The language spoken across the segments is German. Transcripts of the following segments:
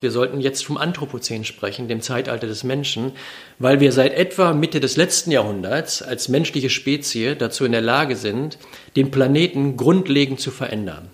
Wir sollten jetzt vom Anthropozän sprechen, dem Zeitalter des Menschen, weil wir seit etwa Mitte des letzten Jahrhunderts als menschliche Spezie dazu in der Lage sind, den Planeten grundlegend zu verändern.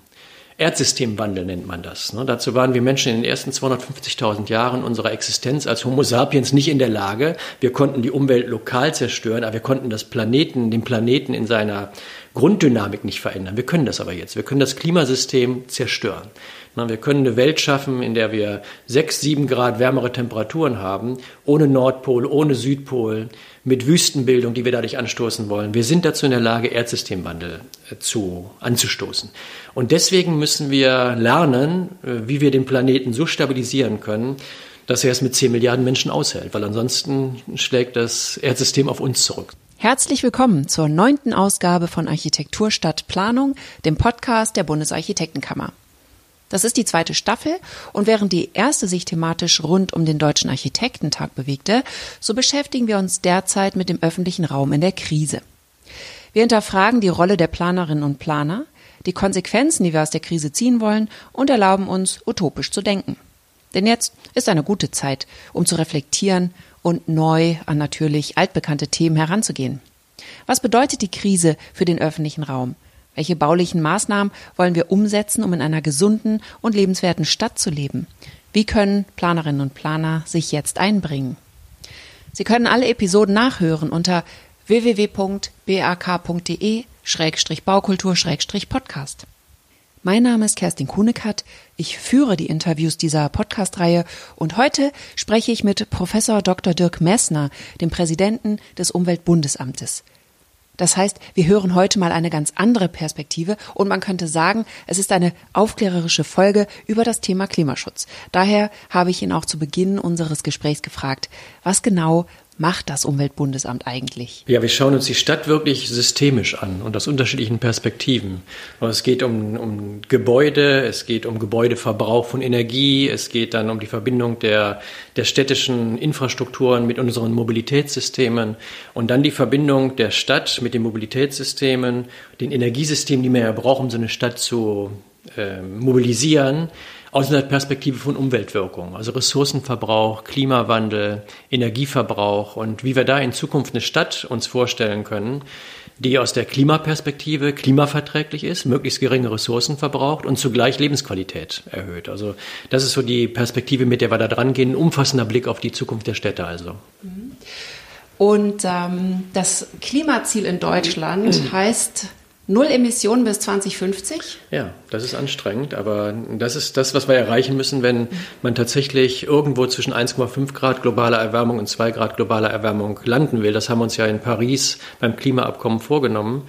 Erdsystemwandel nennt man das. Ne? Dazu waren wir Menschen in den ersten 250.000 Jahren unserer Existenz als Homo sapiens nicht in der Lage. Wir konnten die Umwelt lokal zerstören, aber wir konnten das Planeten, den Planeten in seiner Grunddynamik nicht verändern. Wir können das aber jetzt. Wir können das Klimasystem zerstören. Wir können eine Welt schaffen, in der wir sechs, sieben Grad wärmere Temperaturen haben, ohne Nordpol, ohne Südpol, mit Wüstenbildung, die wir dadurch anstoßen wollen. Wir sind dazu in der Lage, Erdsystemwandel äh, zu, anzustoßen. Und deswegen müssen wir lernen, äh, wie wir den Planeten so stabilisieren können, dass er es mit zehn Milliarden Menschen aushält, weil ansonsten schlägt das Erdsystem auf uns zurück. Herzlich willkommen zur neunten Ausgabe von Architektur statt Planung, dem Podcast der Bundesarchitektenkammer. Das ist die zweite Staffel und während die erste sich thematisch rund um den Deutschen Architektentag bewegte, so beschäftigen wir uns derzeit mit dem öffentlichen Raum in der Krise. Wir hinterfragen die Rolle der Planerinnen und Planer, die Konsequenzen, die wir aus der Krise ziehen wollen und erlauben uns, utopisch zu denken. Denn jetzt ist eine gute Zeit, um zu reflektieren und neu an natürlich altbekannte Themen heranzugehen. Was bedeutet die Krise für den öffentlichen Raum? Welche baulichen Maßnahmen wollen wir umsetzen, um in einer gesunden und lebenswerten Stadt zu leben? Wie können Planerinnen und Planer sich jetzt einbringen? Sie können alle Episoden nachhören unter www.bak.de-baukultur-podcast. Mein Name ist Kerstin Kunekat. Ich führe die Interviews dieser Podcast-Reihe und heute spreche ich mit Professor Dr. Dirk Messner, dem Präsidenten des Umweltbundesamtes. Das heißt, wir hören heute mal eine ganz andere Perspektive und man könnte sagen, es ist eine aufklärerische Folge über das Thema Klimaschutz. Daher habe ich ihn auch zu Beginn unseres Gesprächs gefragt, was genau macht das Umweltbundesamt eigentlich? Ja, wir schauen uns die Stadt wirklich systemisch an und aus unterschiedlichen Perspektiven. Es geht um, um Gebäude, es geht um Gebäudeverbrauch von Energie, es geht dann um die Verbindung der, der städtischen Infrastrukturen mit unseren Mobilitätssystemen und dann die Verbindung der Stadt mit den Mobilitätssystemen, den Energiesystemen, die man ja braucht, um so eine Stadt zu äh, mobilisieren aus einer Perspektive von Umweltwirkung, also Ressourcenverbrauch, Klimawandel, Energieverbrauch und wie wir da in Zukunft eine Stadt uns vorstellen können, die aus der Klimaperspektive klimaverträglich ist, möglichst geringe Ressourcen verbraucht und zugleich Lebensqualität erhöht. Also das ist so die Perspektive, mit der wir da dran gehen, ein umfassender Blick auf die Zukunft der Städte also. Und ähm, das Klimaziel in Deutschland heißt Null Emissionen bis 2050? Ja, das ist anstrengend, aber das ist das, was wir erreichen müssen, wenn man tatsächlich irgendwo zwischen 1,5 Grad globaler Erwärmung und 2 Grad globaler Erwärmung landen will. Das haben wir uns ja in Paris beim Klimaabkommen vorgenommen.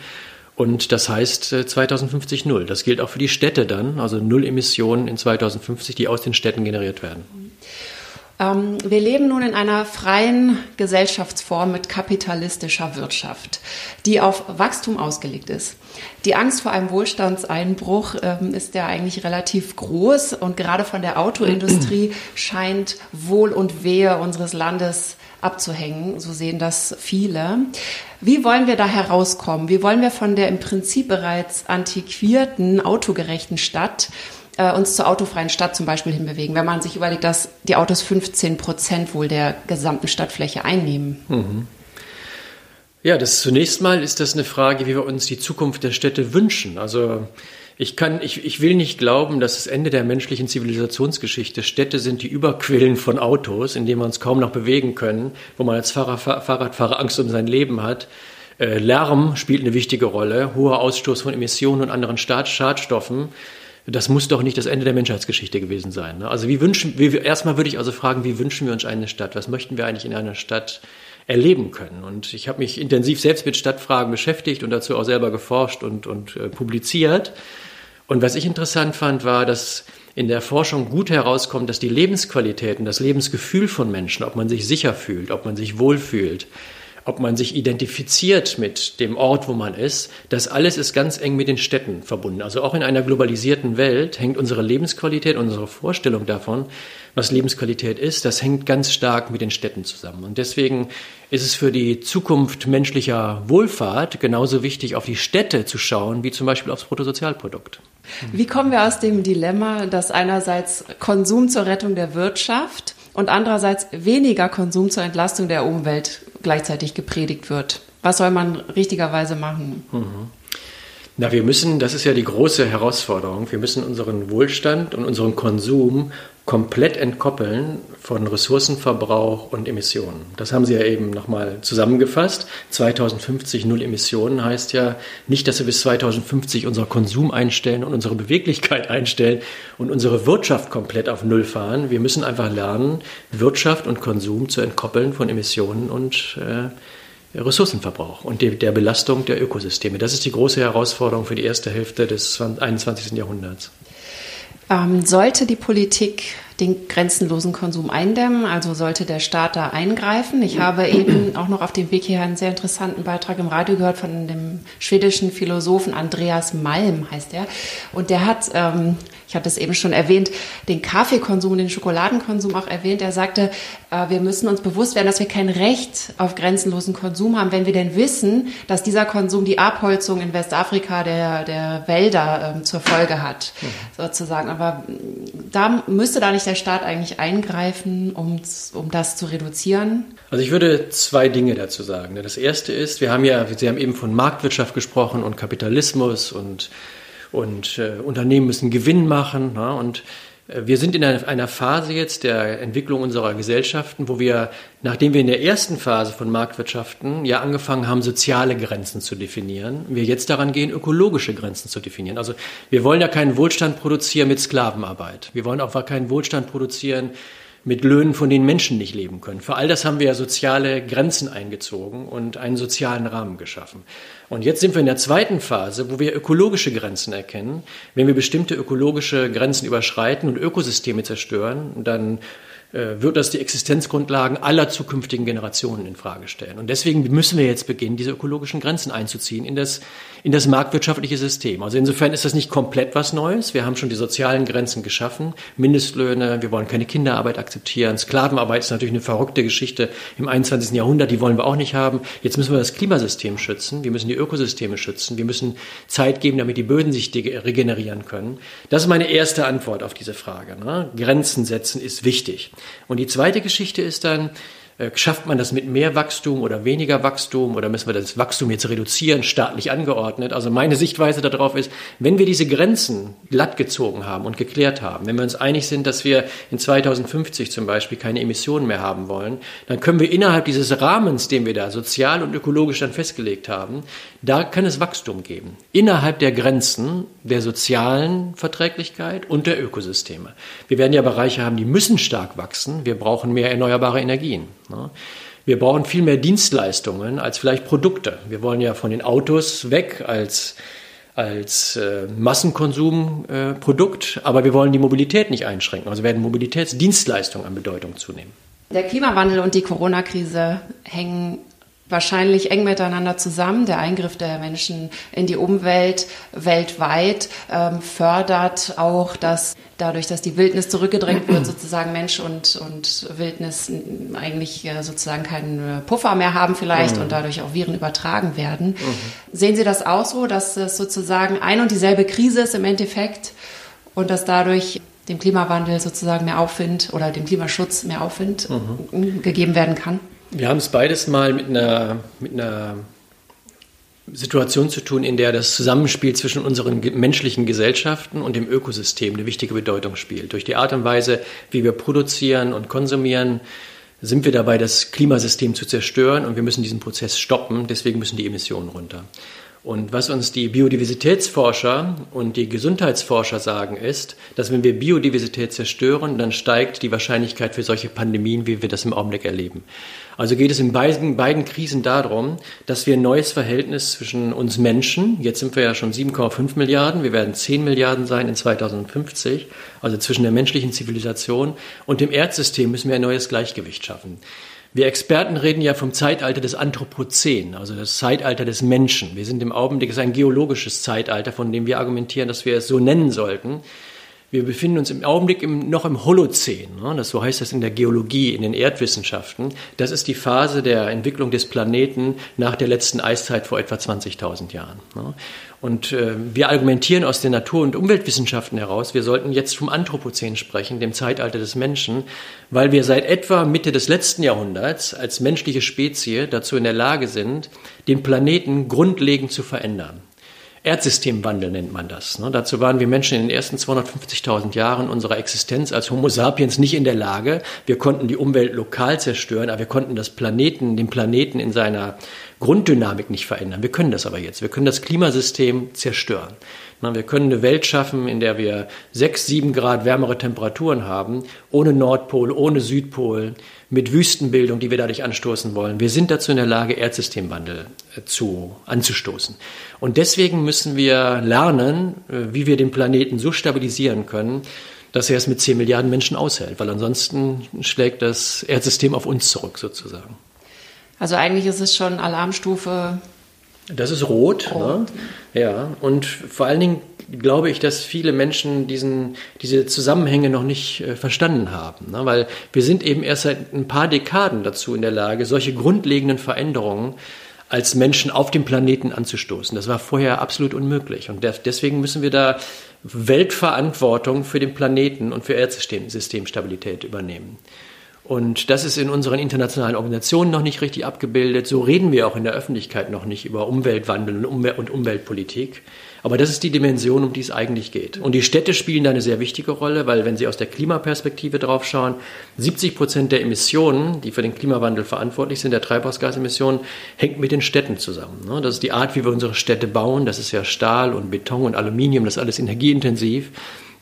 Und das heißt 2050 äh, null. Das gilt auch für die Städte dann, also null Emissionen in 2050, die aus den Städten generiert werden. Ähm, wir leben nun in einer freien Gesellschaftsform mit kapitalistischer Wirtschaft, die auf Wachstum ausgelegt ist. Die Angst vor einem Wohlstandseinbruch ähm, ist ja eigentlich relativ groß und gerade von der Autoindustrie scheint Wohl und Wehe unseres Landes abzuhängen. So sehen das viele. Wie wollen wir da herauskommen? Wie wollen wir von der im Prinzip bereits antiquierten, autogerechten Stadt äh, uns zur autofreien Stadt zum Beispiel hinbewegen, wenn man sich überlegt, dass die Autos 15 Prozent wohl der gesamten Stadtfläche einnehmen. Mhm. Ja, das zunächst mal ist das eine Frage, wie wir uns die Zukunft der Städte wünschen. Also ich kann, ich, ich will nicht glauben, dass das Ende der menschlichen Zivilisationsgeschichte Städte sind die Überquillen von Autos, in denen wir uns kaum noch bewegen können, wo man als Fahrer, Fahrradfahrer Angst um sein Leben hat. Äh, Lärm spielt eine wichtige Rolle, hoher Ausstoß von Emissionen und anderen Schadstoffen das muss doch nicht das Ende der Menschheitsgeschichte gewesen sein. Ne? Also wie wünschen, wie, erstmal würde ich also fragen, wie wünschen wir uns eine Stadt? Was möchten wir eigentlich in einer Stadt erleben können? Und ich habe mich intensiv selbst mit Stadtfragen beschäftigt und dazu auch selber geforscht und, und äh, publiziert. Und was ich interessant fand, war, dass in der Forschung gut herauskommt, dass die Lebensqualität und das Lebensgefühl von Menschen, ob man sich sicher fühlt, ob man sich wohlfühlt, ob man sich identifiziert mit dem Ort, wo man ist, das alles ist ganz eng mit den Städten verbunden. Also auch in einer globalisierten Welt hängt unsere Lebensqualität, unsere Vorstellung davon, was Lebensqualität ist, das hängt ganz stark mit den Städten zusammen. Und deswegen ist es für die Zukunft menschlicher Wohlfahrt genauso wichtig, auf die Städte zu schauen, wie zum Beispiel aufs Bruttosozialprodukt. Wie kommen wir aus dem Dilemma, dass einerseits Konsum zur Rettung der Wirtschaft und andererseits weniger Konsum zur Entlastung der Umwelt gleichzeitig gepredigt wird? Was soll man richtigerweise machen? Mhm. Na, wir müssen, das ist ja die große Herausforderung, wir müssen unseren Wohlstand und unseren Konsum komplett entkoppeln von Ressourcenverbrauch und Emissionen. Das haben Sie ja eben nochmal zusammengefasst. 2050 null Emissionen heißt ja nicht, dass wir bis 2050 unser Konsum einstellen und unsere Beweglichkeit einstellen und unsere Wirtschaft komplett auf Null fahren. Wir müssen einfach lernen, Wirtschaft und Konsum zu entkoppeln von Emissionen und äh, Ressourcenverbrauch und die, der Belastung der Ökosysteme. Das ist die große Herausforderung für die erste Hälfte des 21. Jahrhunderts. Ähm, sollte die Politik den grenzenlosen Konsum eindämmen? Also sollte der Staat da eingreifen? Ich habe eben auch noch auf dem Weg hier einen sehr interessanten Beitrag im Radio gehört von dem schwedischen Philosophen Andreas Malm, heißt er. Und der hat, ähm, ich hatte es eben schon erwähnt, den Kaffeekonsum, den Schokoladenkonsum auch erwähnt. Er sagte, äh, wir müssen uns bewusst werden, dass wir kein Recht auf grenzenlosen Konsum haben, wenn wir denn wissen, dass dieser Konsum die Abholzung in Westafrika der, der Wälder ähm, zur Folge hat, mhm. sozusagen. Aber da müsste da nicht der Staat eigentlich eingreifen, um, um das zu reduzieren? Also ich würde zwei Dinge dazu sagen. Das erste ist, wir haben ja, Sie haben eben von Marktwirtschaft gesprochen und Kapitalismus und, und äh, Unternehmen müssen Gewinn machen. Na, und wir sind in einer Phase jetzt der Entwicklung unserer Gesellschaften, wo wir, nachdem wir in der ersten Phase von Marktwirtschaften ja angefangen haben, soziale Grenzen zu definieren, wir jetzt daran gehen, ökologische Grenzen zu definieren. Also wir wollen ja keinen Wohlstand produzieren mit Sklavenarbeit. Wir wollen auch keinen Wohlstand produzieren mit Löhnen, von denen Menschen nicht leben können. Für all das haben wir ja soziale Grenzen eingezogen und einen sozialen Rahmen geschaffen. Und jetzt sind wir in der zweiten Phase, wo wir ökologische Grenzen erkennen. Wenn wir bestimmte ökologische Grenzen überschreiten und Ökosysteme zerstören, dann wird das die Existenzgrundlagen aller zukünftigen Generationen in Frage stellen. Und deswegen müssen wir jetzt beginnen, diese ökologischen Grenzen einzuziehen in das, in das marktwirtschaftliche System. Also insofern ist das nicht komplett was Neues. Wir haben schon die sozialen Grenzen geschaffen, Mindestlöhne, wir wollen keine Kinderarbeit akzeptieren. Sklavenarbeit ist natürlich eine verrückte Geschichte im 21. Jahrhundert, die wollen wir auch nicht haben. Jetzt müssen wir das Klimasystem schützen, wir müssen die Ökosysteme schützen, wir müssen Zeit geben, damit die Böden sich regenerieren können. Das ist meine erste Antwort auf diese Frage. Ne? Grenzen setzen ist wichtig. Und die zweite Geschichte ist dann, schafft man das mit mehr Wachstum oder weniger Wachstum oder müssen wir das Wachstum jetzt reduzieren, staatlich angeordnet? Also meine Sichtweise darauf ist, wenn wir diese Grenzen glatt gezogen haben und geklärt haben, wenn wir uns einig sind, dass wir in 2050 zum Beispiel keine Emissionen mehr haben wollen, dann können wir innerhalb dieses Rahmens, den wir da sozial und ökologisch dann festgelegt haben, da kann es Wachstum geben. Innerhalb der Grenzen der sozialen Verträglichkeit und der Ökosysteme. Wir werden ja Bereiche haben, die müssen stark wachsen. Wir brauchen mehr erneuerbare Energien. Ne? Wir brauchen viel mehr Dienstleistungen als vielleicht Produkte. Wir wollen ja von den Autos weg als, als äh, Massenkonsumprodukt, äh, aber wir wollen die Mobilität nicht einschränken. Also werden Mobilitätsdienstleistungen an Bedeutung zunehmen. Der Klimawandel und die Corona-Krise hängen wahrscheinlich eng miteinander zusammen. Der Eingriff der Menschen in die Umwelt weltweit ähm, fördert auch, dass dadurch, dass die Wildnis zurückgedrängt wird, sozusagen Mensch und, und Wildnis eigentlich äh, sozusagen keinen Puffer mehr haben vielleicht mhm. und dadurch auch Viren übertragen werden. Mhm. Sehen Sie das auch so, dass es sozusagen ein und dieselbe Krise ist im Endeffekt und dass dadurch dem Klimawandel sozusagen mehr Aufwind oder dem Klimaschutz mehr Aufwind mhm. gegeben werden kann? Wir haben es beides mal mit einer, mit einer Situation zu tun, in der das Zusammenspiel zwischen unseren menschlichen Gesellschaften und dem Ökosystem eine wichtige Bedeutung spielt. Durch die Art und Weise, wie wir produzieren und konsumieren, sind wir dabei, das Klimasystem zu zerstören und wir müssen diesen Prozess stoppen. Deswegen müssen die Emissionen runter. Und was uns die Biodiversitätsforscher und die Gesundheitsforscher sagen, ist, dass wenn wir Biodiversität zerstören, dann steigt die Wahrscheinlichkeit für solche Pandemien, wie wir das im Augenblick erleben. Also geht es in beiden, beiden Krisen darum, dass wir ein neues Verhältnis zwischen uns Menschen, jetzt sind wir ja schon 7,5 Milliarden, wir werden 10 Milliarden sein in 2050, also zwischen der menschlichen Zivilisation und dem Erdsystem müssen wir ein neues Gleichgewicht schaffen. Wir Experten reden ja vom Zeitalter des Anthropozän, also das Zeitalter des Menschen. Wir sind im Augenblick, es ist ein geologisches Zeitalter, von dem wir argumentieren, dass wir es so nennen sollten. Wir befinden uns im Augenblick im, noch im Holozän, ne? das so heißt das in der Geologie, in den Erdwissenschaften. Das ist die Phase der Entwicklung des Planeten nach der letzten Eiszeit vor etwa 20.000 Jahren. Ne? Und äh, wir argumentieren aus den Natur- und Umweltwissenschaften heraus, wir sollten jetzt vom Anthropozän sprechen, dem Zeitalter des Menschen, weil wir seit etwa Mitte des letzten Jahrhunderts als menschliche Spezie dazu in der Lage sind, den Planeten grundlegend zu verändern. Erdsystemwandel nennt man das. Ne? Dazu waren wir Menschen in den ersten 250.000 Jahren unserer Existenz als Homo sapiens nicht in der Lage. Wir konnten die Umwelt lokal zerstören, aber wir konnten das Planeten, den Planeten in seiner Grunddynamik nicht verändern. Wir können das aber jetzt. Wir können das Klimasystem zerstören. Wir können eine Welt schaffen, in der wir sechs, sieben Grad wärmere Temperaturen haben, ohne Nordpol, ohne Südpol, mit Wüstenbildung, die wir dadurch anstoßen wollen. Wir sind dazu in der Lage, Erdsystemwandel äh, zu, anzustoßen. Und deswegen müssen wir lernen, äh, wie wir den Planeten so stabilisieren können, dass er es mit 10 Milliarden Menschen aushält, weil ansonsten schlägt das Erdsystem auf uns zurück sozusagen. Also eigentlich ist es schon Alarmstufe. Das ist rot, rot. Ne? ja. Und vor allen Dingen glaube ich, dass viele Menschen diesen, diese Zusammenhänge noch nicht äh, verstanden haben. Ne? Weil wir sind eben erst seit ein paar Dekaden dazu in der Lage, solche grundlegenden Veränderungen als Menschen auf dem Planeten anzustoßen. Das war vorher absolut unmöglich. Und deswegen müssen wir da Weltverantwortung für den Planeten und für Erdsystemstabilität übernehmen. Und das ist in unseren internationalen Organisationen noch nicht richtig abgebildet. So reden wir auch in der Öffentlichkeit noch nicht über Umweltwandel und Umweltpolitik. Aber das ist die Dimension, um die es eigentlich geht. Und die Städte spielen da eine sehr wichtige Rolle, weil wenn Sie aus der Klimaperspektive draufschauen, 70 Prozent der Emissionen, die für den Klimawandel verantwortlich sind, der Treibhausgasemissionen, hängt mit den Städten zusammen. Ne? Das ist die Art, wie wir unsere Städte bauen. Das ist ja Stahl und Beton und Aluminium, das ist alles energieintensiv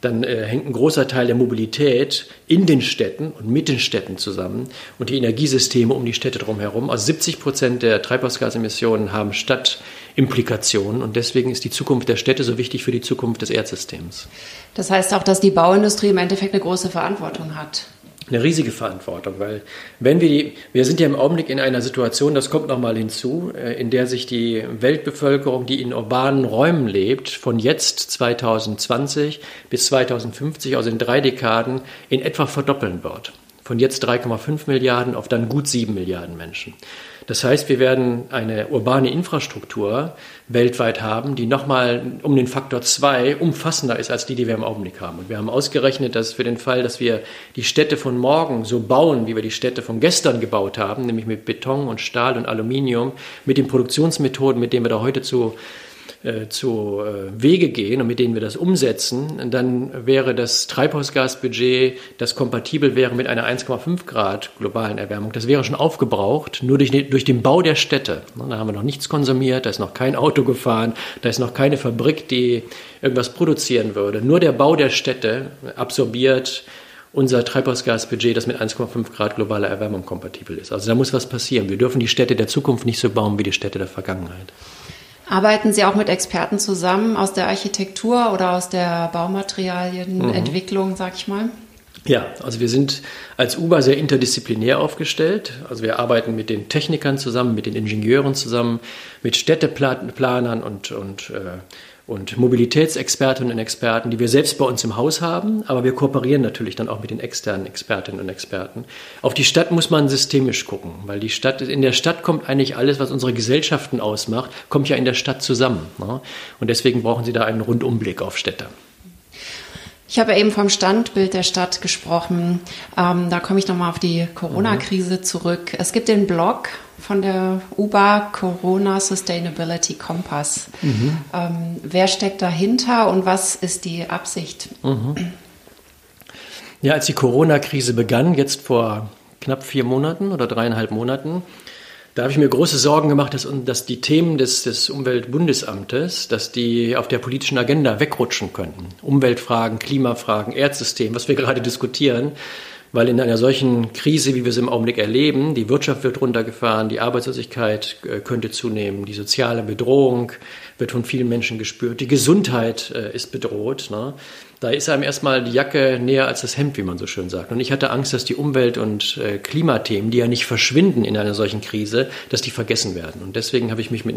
dann äh, hängt ein großer Teil der Mobilität in den Städten und mit den Städten zusammen und die Energiesysteme um die Städte drumherum. Also 70 Prozent der Treibhausgasemissionen haben Stadtimplikationen und deswegen ist die Zukunft der Städte so wichtig für die Zukunft des Erdsystems. Das heißt auch, dass die Bauindustrie im Endeffekt eine große Verantwortung hat eine riesige Verantwortung, weil wenn wir wir sind ja im Augenblick in einer Situation, das kommt nochmal hinzu, äh, in der sich die Weltbevölkerung, die in urbanen Räumen lebt, von jetzt 2020 bis 2050, also in drei Dekaden, in etwa verdoppeln wird. Von jetzt 3,5 Milliarden auf dann gut 7 Milliarden Menschen. Das heißt, wir werden eine urbane Infrastruktur weltweit haben, die nochmal um den Faktor 2 umfassender ist als die, die wir im Augenblick haben. Und wir haben ausgerechnet, dass für den Fall, dass wir die Städte von morgen so bauen, wie wir die Städte von gestern gebaut haben, nämlich mit Beton und Stahl und Aluminium, mit den Produktionsmethoden, mit denen wir da heute zu äh, zu äh, Wege gehen und mit denen wir das umsetzen, dann wäre das Treibhausgasbudget, das kompatibel wäre mit einer 1,5 Grad globalen Erwärmung, das wäre schon aufgebraucht, nur durch, durch den Bau der Städte. Da haben wir noch nichts konsumiert, da ist noch kein Auto gefahren, da ist noch keine Fabrik, die irgendwas produzieren würde. Nur der Bau der Städte absorbiert unser Treibhausgasbudget, das mit 1,5 Grad globaler Erwärmung kompatibel ist. Also da muss was passieren. Wir dürfen die Städte der Zukunft nicht so bauen wie die Städte der Vergangenheit. Arbeiten Sie auch mit Experten zusammen aus der Architektur oder aus der Baumaterialienentwicklung, mhm. sag ich mal? Ja, also wir sind als UBA sehr interdisziplinär aufgestellt. Also wir arbeiten mit den Technikern zusammen, mit den Ingenieuren zusammen, mit Städteplanern und, und äh, und Mobilitätsexpertinnen und Experten, die wir selbst bei uns im Haus haben, aber wir kooperieren natürlich dann auch mit den externen Expertinnen und Experten. Auf die Stadt muss man systemisch gucken, weil die Stadt, in der Stadt kommt eigentlich alles, was unsere Gesellschaften ausmacht, kommt ja in der Stadt zusammen. Ne? Und deswegen brauchen Sie da einen Rundumblick auf Städte. Ich habe eben vom Standbild der Stadt gesprochen. Ähm, da komme ich nochmal auf die Corona-Krise zurück. Es gibt den Blog von der UBA Corona Sustainability Compass. Mhm. Ähm, wer steckt dahinter und was ist die Absicht? Mhm. Ja, als die Corona-Krise begann, jetzt vor knapp vier Monaten oder dreieinhalb Monaten, da habe ich mir große Sorgen gemacht, dass, dass die Themen des, des Umweltbundesamtes, dass die auf der politischen Agenda wegrutschen könnten. Umweltfragen, Klimafragen, Erdsystem, was wir gerade diskutieren. Weil in einer solchen Krise, wie wir es im Augenblick erleben, die Wirtschaft wird runtergefahren, die Arbeitslosigkeit äh, könnte zunehmen, die soziale Bedrohung wird von vielen Menschen gespürt. Die Gesundheit äh, ist bedroht. Ne? Da ist einem erstmal die Jacke näher als das Hemd, wie man so schön sagt. Und ich hatte Angst, dass die Umwelt- und äh, Klimathemen, die ja nicht verschwinden in einer solchen Krise, dass die vergessen werden. Und deswegen habe ich mich mit,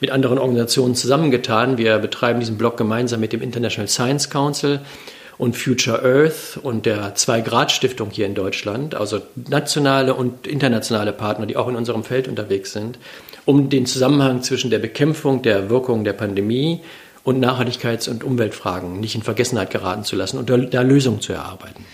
mit anderen Organisationen zusammengetan. Wir betreiben diesen Blog gemeinsam mit dem International Science Council und Future Earth und der Zwei-Grad-Stiftung hier in Deutschland, also nationale und internationale Partner, die auch in unserem Feld unterwegs sind, um den Zusammenhang zwischen der Bekämpfung der Wirkung der Pandemie und Nachhaltigkeits- und Umweltfragen nicht in Vergessenheit geraten zu lassen und da Lösungen zu erarbeiten.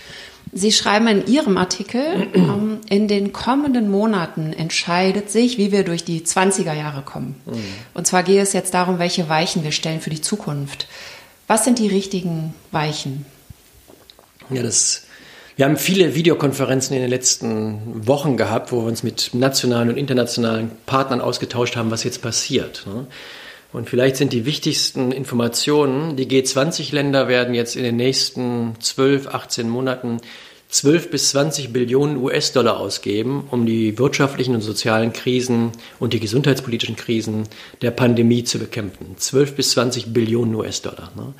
Sie schreiben in Ihrem Artikel, ähm, in den kommenden Monaten entscheidet sich, wie wir durch die 20er Jahre kommen. Mhm. Und zwar geht es jetzt darum, welche Weichen wir stellen für die Zukunft. Was sind die richtigen Weichen? Ja, das, wir haben viele Videokonferenzen in den letzten Wochen gehabt, wo wir uns mit nationalen und internationalen Partnern ausgetauscht haben, was jetzt passiert. Ne? Und vielleicht sind die wichtigsten Informationen, die G20-Länder werden jetzt in den nächsten 12, 18 Monaten 12 bis 20 Billionen US-Dollar ausgeben, um die wirtschaftlichen und sozialen Krisen und die gesundheitspolitischen Krisen der Pandemie zu bekämpfen. 12 bis 20 Billionen US-Dollar. Ne?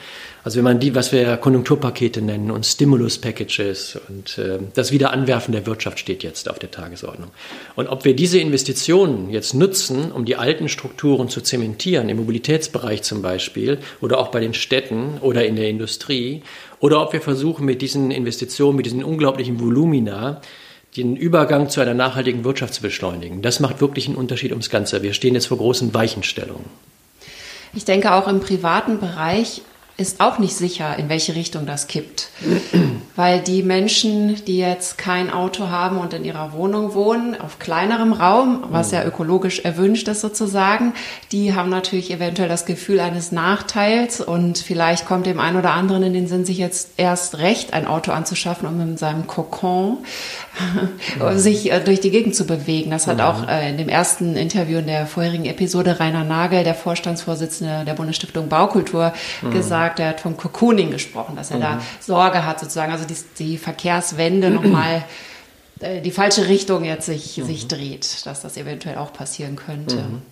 Also wenn man die, was wir Konjunkturpakete nennen und Stimulus-Packages und äh, das Wiederanwerfen der Wirtschaft steht jetzt auf der Tagesordnung. Und ob wir diese Investitionen jetzt nutzen, um die alten Strukturen zu zementieren, im Mobilitätsbereich zum Beispiel oder auch bei den Städten oder in der Industrie, oder ob wir versuchen, mit diesen Investitionen, mit diesen unglaublichen Volumina, den Übergang zu einer nachhaltigen Wirtschaft zu beschleunigen. Das macht wirklich einen Unterschied ums Ganze. Wir stehen jetzt vor großen Weichenstellungen. Ich denke, auch im privaten Bereich ist auch nicht sicher, in welche Richtung das kippt. Weil die Menschen, die jetzt kein Auto haben und in ihrer Wohnung wohnen, auf kleinerem Raum, was ja ökologisch erwünscht ist sozusagen, die haben natürlich eventuell das Gefühl eines Nachteils und vielleicht kommt dem einen oder anderen in den Sinn, sich jetzt erst recht ein Auto anzuschaffen, um in seinem Kokon sich äh, durch die Gegend zu bewegen. Das hat auch äh, in dem ersten Interview in der vorherigen Episode Rainer Nagel, der Vorstandsvorsitzende der Bundesstiftung Baukultur, mhm. gesagt. Er hat vom Cocooning gesprochen, dass er mhm. da Sorge hat sozusagen, also die, die Verkehrswende nochmal äh, die falsche Richtung jetzt sich, mhm. sich dreht, dass das eventuell auch passieren könnte. Mhm.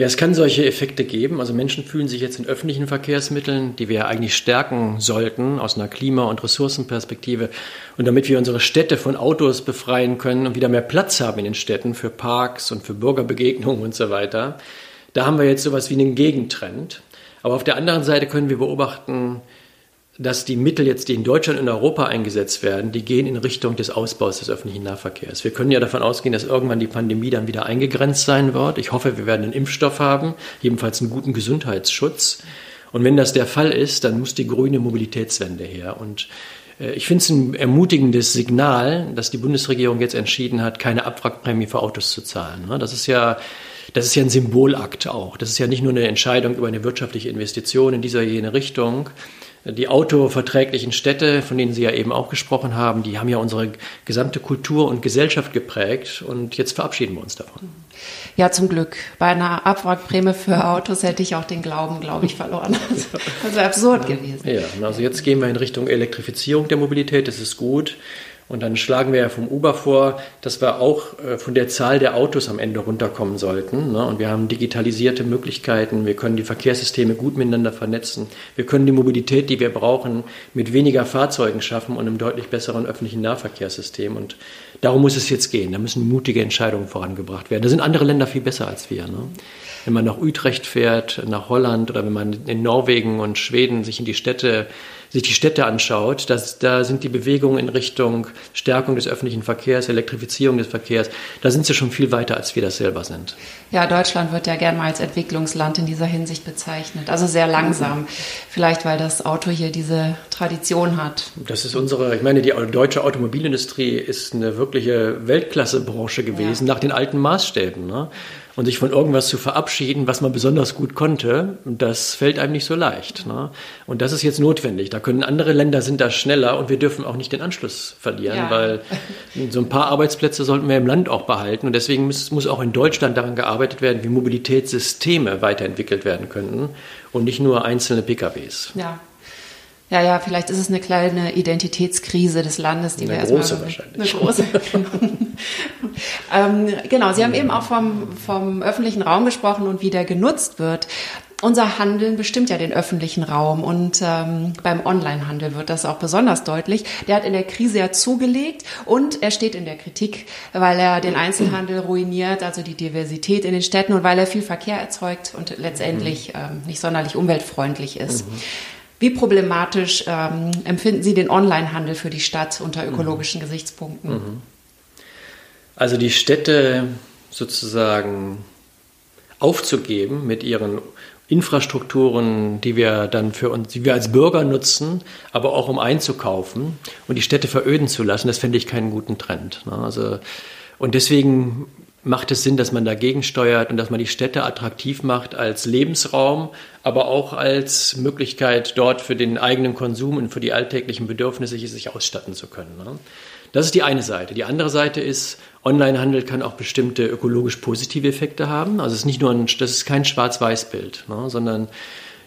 Ja, es kann solche Effekte geben. Also Menschen fühlen sich jetzt in öffentlichen Verkehrsmitteln, die wir ja eigentlich stärken sollten aus einer Klima- und Ressourcenperspektive. Und damit wir unsere Städte von Autos befreien können und wieder mehr Platz haben in den Städten für Parks und für Bürgerbegegnungen und so weiter, da haben wir jetzt sowas wie einen Gegentrend. Aber auf der anderen Seite können wir beobachten, dass die Mittel jetzt, die in Deutschland und Europa eingesetzt werden, die gehen in Richtung des Ausbaus des öffentlichen Nahverkehrs. Wir können ja davon ausgehen, dass irgendwann die Pandemie dann wieder eingegrenzt sein wird. Ich hoffe, wir werden einen Impfstoff haben, jedenfalls einen guten Gesundheitsschutz. Und wenn das der Fall ist, dann muss die grüne Mobilitätswende her. Und äh, ich finde es ein ermutigendes Signal, dass die Bundesregierung jetzt entschieden hat, keine Abwrackprämie für Autos zu zahlen. Ne? Das ist ja das ist ja ein Symbolakt auch. Das ist ja nicht nur eine Entscheidung über eine wirtschaftliche Investition in dieser jene Richtung, die autoverträglichen Städte, von denen Sie ja eben auch gesprochen haben, die haben ja unsere gesamte Kultur und Gesellschaft geprägt und jetzt verabschieden wir uns davon. Ja, zum Glück. Bei einer Abwrackprämie für Autos hätte ich auch den Glauben, glaube ich, verloren. Das wäre absurd gewesen. Ja, also jetzt gehen wir in Richtung Elektrifizierung der Mobilität, das ist gut. Und dann schlagen wir ja vom Uber vor, dass wir auch äh, von der Zahl der Autos am Ende runterkommen sollten. Ne? Und wir haben digitalisierte Möglichkeiten, wir können die Verkehrssysteme gut miteinander vernetzen, wir können die Mobilität, die wir brauchen, mit weniger Fahrzeugen schaffen und einem deutlich besseren öffentlichen Nahverkehrssystem. Und darum muss es jetzt gehen. Da müssen mutige Entscheidungen vorangebracht werden. Da sind andere Länder viel besser als wir. Ne? Wenn man nach Utrecht fährt, nach Holland oder wenn man in Norwegen und Schweden sich in die Städte sich die Städte anschaut, dass, da sind die Bewegungen in Richtung Stärkung des öffentlichen Verkehrs, Elektrifizierung des Verkehrs, da sind sie schon viel weiter, als wir das selber sind. Ja, Deutschland wird ja gerne mal als Entwicklungsland in dieser Hinsicht bezeichnet. Also sehr langsam. Vielleicht, weil das Auto hier diese Tradition hat. Das ist unsere, ich meine, die deutsche Automobilindustrie ist eine wirkliche Weltklassebranche gewesen, ja. nach den alten Maßstäben. Ne? Und sich von irgendwas zu verabschieden, was man besonders gut konnte, das fällt einem nicht so leicht. Ne? Und das ist jetzt notwendig. Da können andere Länder sind da schneller und wir dürfen auch nicht den Anschluss verlieren, ja. weil so ein paar Arbeitsplätze sollten wir im Land auch behalten. Und deswegen muss, muss auch in Deutschland daran gearbeitet werden, wie Mobilitätssysteme weiterentwickelt werden könnten und nicht nur einzelne PKWs. Ja. Ja, ja, vielleicht ist es eine kleine Identitätskrise des Landes, die eine wir erstmal. Große wahrscheinlich. Eine große. ähm, genau, Sie haben eben auch vom, vom öffentlichen Raum gesprochen und wie der genutzt wird. unser Handeln bestimmt ja den öffentlichen Raum und ähm, beim Onlinehandel wird das auch besonders deutlich. Der hat in der Krise ja zugelegt und er steht in der Kritik, weil er den Einzelhandel ruiniert, also die Diversität in den Städten und weil er viel Verkehr erzeugt und letztendlich ähm, nicht sonderlich umweltfreundlich ist. Mhm. Wie problematisch ähm, empfinden Sie den Onlinehandel für die Stadt unter ökologischen mhm. Gesichtspunkten? Mhm. Also die Städte sozusagen aufzugeben mit ihren Infrastrukturen, die wir dann für uns, die wir als Bürger nutzen, aber auch um einzukaufen und die Städte veröden zu lassen, das fände ich keinen guten Trend. Ne? Also, und deswegen macht es Sinn, dass man dagegen steuert und dass man die Städte attraktiv macht als Lebensraum, aber auch als Möglichkeit, dort für den eigenen Konsum und für die alltäglichen Bedürfnisse sich ausstatten zu können. Ne? Das ist die eine Seite. Die andere Seite ist, Onlinehandel kann auch bestimmte ökologisch positive Effekte haben. Also es ist nicht nur ein, das ist kein Schwarz-Weiß-Bild, ne, sondern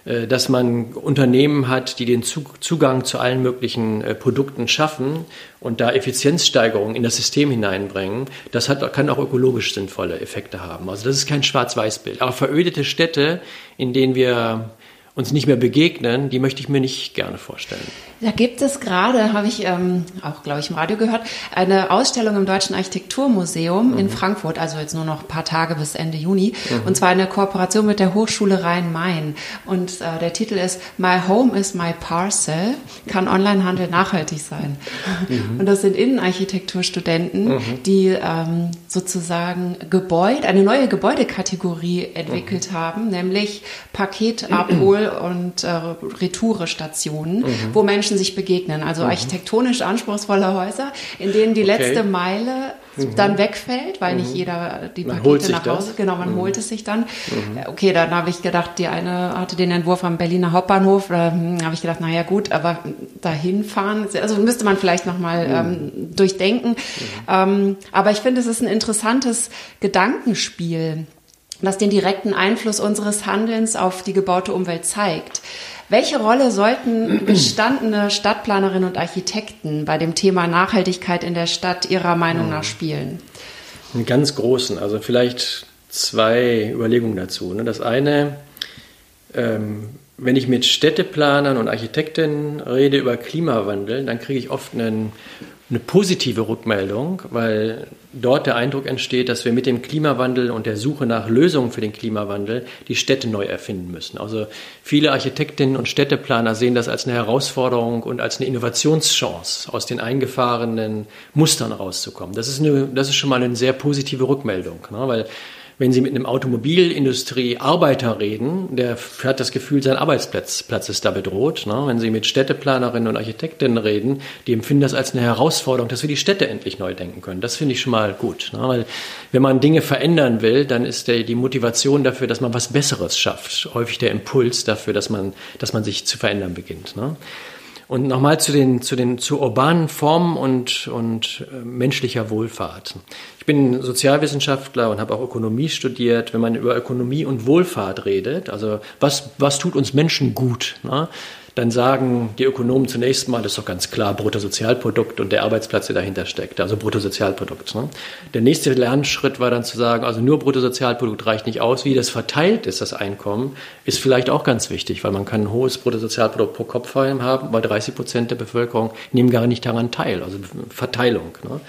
dass man Unternehmen hat, die den Zugang zu allen möglichen äh, Produkten schaffen und da Effizienzsteigerungen in das System hineinbringen, das hat, kann auch ökologisch sinnvolle Effekte haben. Also das ist kein Schwarz-Weiß-Bild. Aber verödete Städte, in denen wir uns nicht mehr begegnen, die möchte ich mir nicht gerne vorstellen. Da gibt es gerade, habe ich ähm, auch, glaube ich, im Radio gehört, eine Ausstellung im Deutschen Architekturmuseum mhm. in Frankfurt, also jetzt nur noch ein paar Tage bis Ende Juni, mhm. und zwar eine Kooperation mit der Hochschule Rhein-Main. Und äh, der Titel ist My Home is My Parcel, kann Onlinehandel nachhaltig sein. Mhm. Und das sind Innenarchitekturstudenten, mhm. die ähm, sozusagen Gebäude, eine neue Gebäudekategorie entwickelt mhm. haben, nämlich Und äh, Retourestationen, mhm. wo Menschen sich begegnen. Also mhm. architektonisch anspruchsvolle Häuser, in denen die okay. letzte Meile mhm. dann wegfällt, weil mhm. nicht jeder die man Pakete nach Hause, das. genau, man mhm. holt es sich dann. Mhm. Okay, dann habe ich gedacht, die eine hatte den Entwurf am Berliner Hauptbahnhof, da hm, habe ich gedacht, naja gut, aber dahin fahren, also müsste man vielleicht nochmal mhm. ähm, durchdenken. Ähm, aber ich finde, es ist ein interessantes Gedankenspiel das den direkten Einfluss unseres Handelns auf die gebaute Umwelt zeigt. Welche Rolle sollten gestandene Stadtplanerinnen und Architekten bei dem Thema Nachhaltigkeit in der Stadt Ihrer Meinung nach spielen? Einen ganz großen, also vielleicht zwei Überlegungen dazu. Ne? Das eine, ähm, wenn ich mit Städteplanern und Architekten rede über Klimawandel, dann kriege ich oft einen eine positive Rückmeldung, weil dort der Eindruck entsteht, dass wir mit dem Klimawandel und der Suche nach Lösungen für den Klimawandel die Städte neu erfinden müssen. Also viele Architektinnen und Städteplaner sehen das als eine Herausforderung und als eine Innovationschance, aus den eingefahrenen Mustern rauszukommen. Das ist, eine, das ist schon mal eine sehr positive Rückmeldung, ne? weil wenn Sie mit einem Automobilindustrie-Arbeiter reden, der hat das Gefühl, sein Arbeitsplatz Platz ist da bedroht. Ne? Wenn Sie mit Städteplanerinnen und Architektinnen reden, die empfinden das als eine Herausforderung, dass wir die Städte endlich neu denken können. Das finde ich schon mal gut. Ne? Weil wenn man Dinge verändern will, dann ist der, die Motivation dafür, dass man was Besseres schafft, häufig der Impuls dafür, dass man, dass man sich zu verändern beginnt. Ne? Und nochmal zu den, zu den, zu urbanen Formen und, und äh, menschlicher Wohlfahrt. Ich bin Sozialwissenschaftler und habe auch Ökonomie studiert. Wenn man über Ökonomie und Wohlfahrt redet, also was, was tut uns Menschen gut, ne? Dann sagen die Ökonomen zunächst mal, das ist doch ganz klar, Bruttosozialprodukt und der Arbeitsplatz, der dahinter steckt, also Bruttosozialprodukt. Ne? Der nächste Lernschritt war dann zu sagen, also nur Bruttosozialprodukt reicht nicht aus, wie das verteilt ist, das Einkommen, ist vielleicht auch ganz wichtig, weil man kann ein hohes Bruttosozialprodukt pro Kopf haben, aber 30 Prozent der Bevölkerung nehmen gar nicht daran teil, also Verteilung. Ne?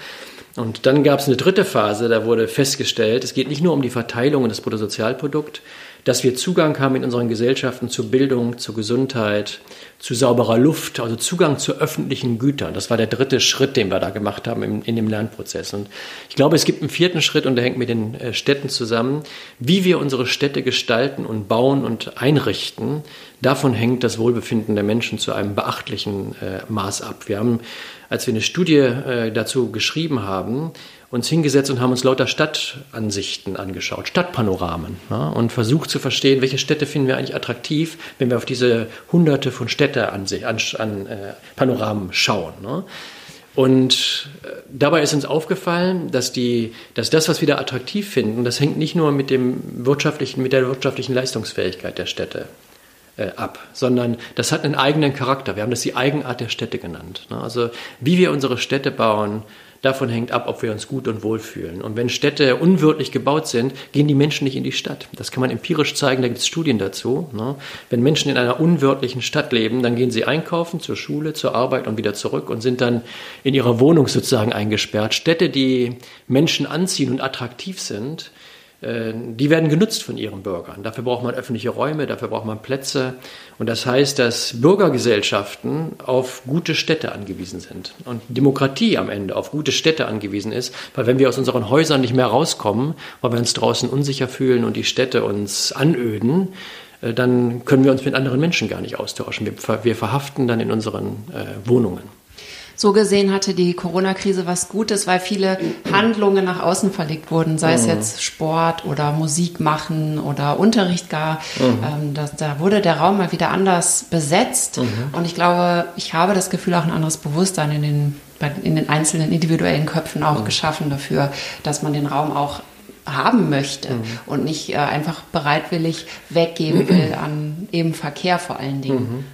Und dann gab es eine dritte Phase, da wurde festgestellt, es geht nicht nur um die Verteilung des Bruttosozialprodukts, dass wir Zugang haben in unseren Gesellschaften zu Bildung, zu Gesundheit, zu sauberer Luft, also Zugang zu öffentlichen Gütern. Das war der dritte Schritt, den wir da gemacht haben in, in dem Lernprozess. Und ich glaube, es gibt einen vierten Schritt und der hängt mit den äh, Städten zusammen. Wie wir unsere Städte gestalten und bauen und einrichten, davon hängt das Wohlbefinden der Menschen zu einem beachtlichen äh, Maß ab. Wir haben, als wir eine Studie äh, dazu geschrieben haben, uns hingesetzt und haben uns lauter Stadtansichten angeschaut, Stadtpanoramen ja, und versucht zu verstehen, welche Städte finden wir eigentlich attraktiv, wenn wir auf diese hunderte von Städte an, an, äh, Panoramen schauen. Ne? Und äh, dabei ist uns aufgefallen, dass, die, dass das, was wir da attraktiv finden, das hängt nicht nur mit, dem wirtschaftlichen, mit der wirtschaftlichen Leistungsfähigkeit der Städte äh, ab, sondern das hat einen eigenen Charakter. Wir haben das die Eigenart der Städte genannt. Ne? Also wie wir unsere Städte bauen, davon hängt ab, ob wir uns gut und wohl fühlen. Und wenn Städte unwirtlich gebaut sind, gehen die Menschen nicht in die Stadt. Das kann man empirisch zeigen, da gibt es Studien dazu. Ne? Wenn Menschen in einer unwirtlichen Stadt leben, dann gehen sie einkaufen, zur Schule, zur Arbeit und wieder zurück und sind dann in ihrer Wohnung sozusagen eingesperrt. Städte, die Menschen anziehen und attraktiv sind, die werden genutzt von ihren Bürgern. Dafür braucht man öffentliche Räume, dafür braucht man Plätze. Und das heißt, dass Bürgergesellschaften auf gute Städte angewiesen sind. Und Demokratie am Ende auf gute Städte angewiesen ist, weil wenn wir aus unseren Häusern nicht mehr rauskommen, weil wir uns draußen unsicher fühlen und die Städte uns anöden, äh, dann können wir uns mit anderen Menschen gar nicht austauschen. Wir, verhaften dann in unseren äh, Wohnungen. So gesehen hatte die Corona-Krise was Gutes, weil viele Handlungen nach außen verlegt wurden, sei es mhm. jetzt Sport oder Musik machen oder Unterricht gar. Mhm. Ähm, das, da wurde der Raum mal wieder anders besetzt. Mhm. Und ich glaube, ich habe das Gefühl, auch ein anderes Bewusstsein in den, in den einzelnen individuellen Köpfen auch mhm. geschaffen dafür, dass man den Raum auch haben möchte mhm. und nicht äh, einfach bereitwillig weggeben will an eben Verkehr vor allen Dingen.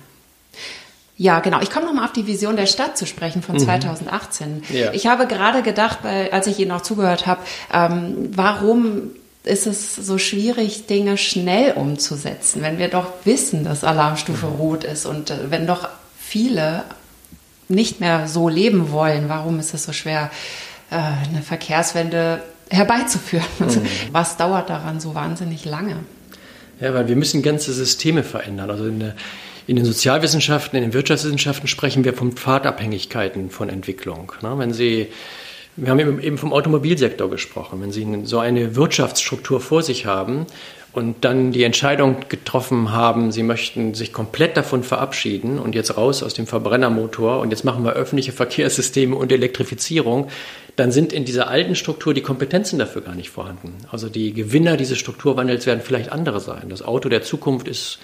Ja, genau. Ich komme nochmal auf die Vision der Stadt zu sprechen von mhm. 2018. Ja. Ich habe gerade gedacht, als ich Ihnen auch zugehört habe, ähm, warum ist es so schwierig, Dinge schnell umzusetzen, wenn wir doch wissen, dass Alarmstufe mhm. rot ist und äh, wenn doch viele nicht mehr so leben wollen, warum ist es so schwer, äh, eine Verkehrswende herbeizuführen? Mhm. Was dauert daran so wahnsinnig lange? Ja, weil wir müssen ganze Systeme verändern. Also in der in den Sozialwissenschaften, in den Wirtschaftswissenschaften sprechen wir von Pfadabhängigkeiten von Entwicklung. Wenn Sie wir haben eben vom Automobilsektor gesprochen. Wenn Sie so eine Wirtschaftsstruktur vor sich haben und dann die Entscheidung getroffen haben, Sie möchten sich komplett davon verabschieden und jetzt raus aus dem Verbrennermotor und jetzt machen wir öffentliche Verkehrssysteme und Elektrifizierung, dann sind in dieser alten Struktur die Kompetenzen dafür gar nicht vorhanden. Also die Gewinner dieses Strukturwandels werden vielleicht andere sein. Das Auto der Zukunft ist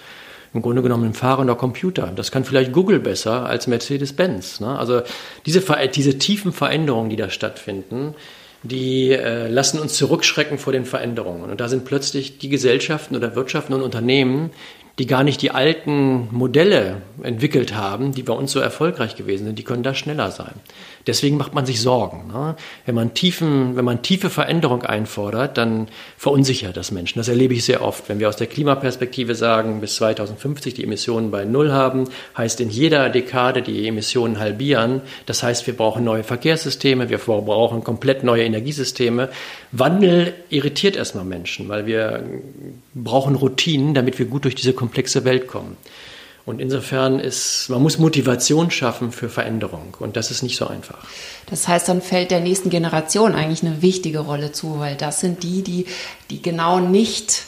im Grunde genommen ein fahrender Computer. Das kann vielleicht Google besser als Mercedes-Benz. Ne? Also diese, diese tiefen Veränderungen, die da stattfinden, die äh, lassen uns zurückschrecken vor den Veränderungen. Und da sind plötzlich die Gesellschaften oder Wirtschaften und Unternehmen, die gar nicht die alten Modelle entwickelt haben, die bei uns so erfolgreich gewesen sind, die können da schneller sein. Deswegen macht man sich Sorgen. Ne? Wenn, man tiefen, wenn man tiefe Veränderung einfordert, dann verunsichert das Menschen. Das erlebe ich sehr oft. Wenn wir aus der Klimaperspektive sagen, bis 2050 die Emissionen bei Null haben, heißt in jeder Dekade die Emissionen halbieren. Das heißt, wir brauchen neue Verkehrssysteme, wir brauchen komplett neue Energiesysteme. Wandel irritiert erstmal Menschen, weil wir brauchen Routinen, damit wir gut durch diese komplexe Welt kommen. Und insofern ist, man muss Motivation schaffen für Veränderung. Und das ist nicht so einfach. Das heißt, dann fällt der nächsten Generation eigentlich eine wichtige Rolle zu, weil das sind die, die, die genau nicht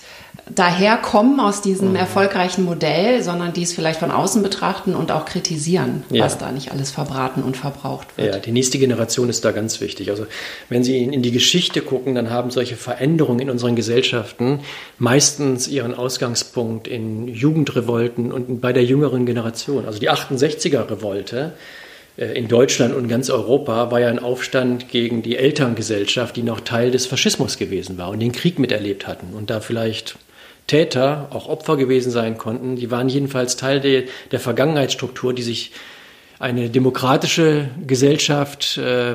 daherkommen aus diesem mhm. erfolgreichen Modell, sondern die es vielleicht von außen betrachten und auch kritisieren, ja. was da nicht alles verbraten und verbraucht wird. Ja, die nächste Generation ist da ganz wichtig. Also wenn Sie in die Geschichte gucken, dann haben solche Veränderungen in unseren Gesellschaften meistens ihren Ausgangspunkt in Jugendrevolten und bei der jüngeren Generation. Also die 68er-Revolte äh, in Deutschland und ganz Europa war ja ein Aufstand gegen die Elterngesellschaft, die noch Teil des Faschismus gewesen war und den Krieg miterlebt hatten und da vielleicht Täter auch Opfer gewesen sein konnten. Die waren jedenfalls Teil de, der Vergangenheitsstruktur, die sich eine demokratische Gesellschaft, äh,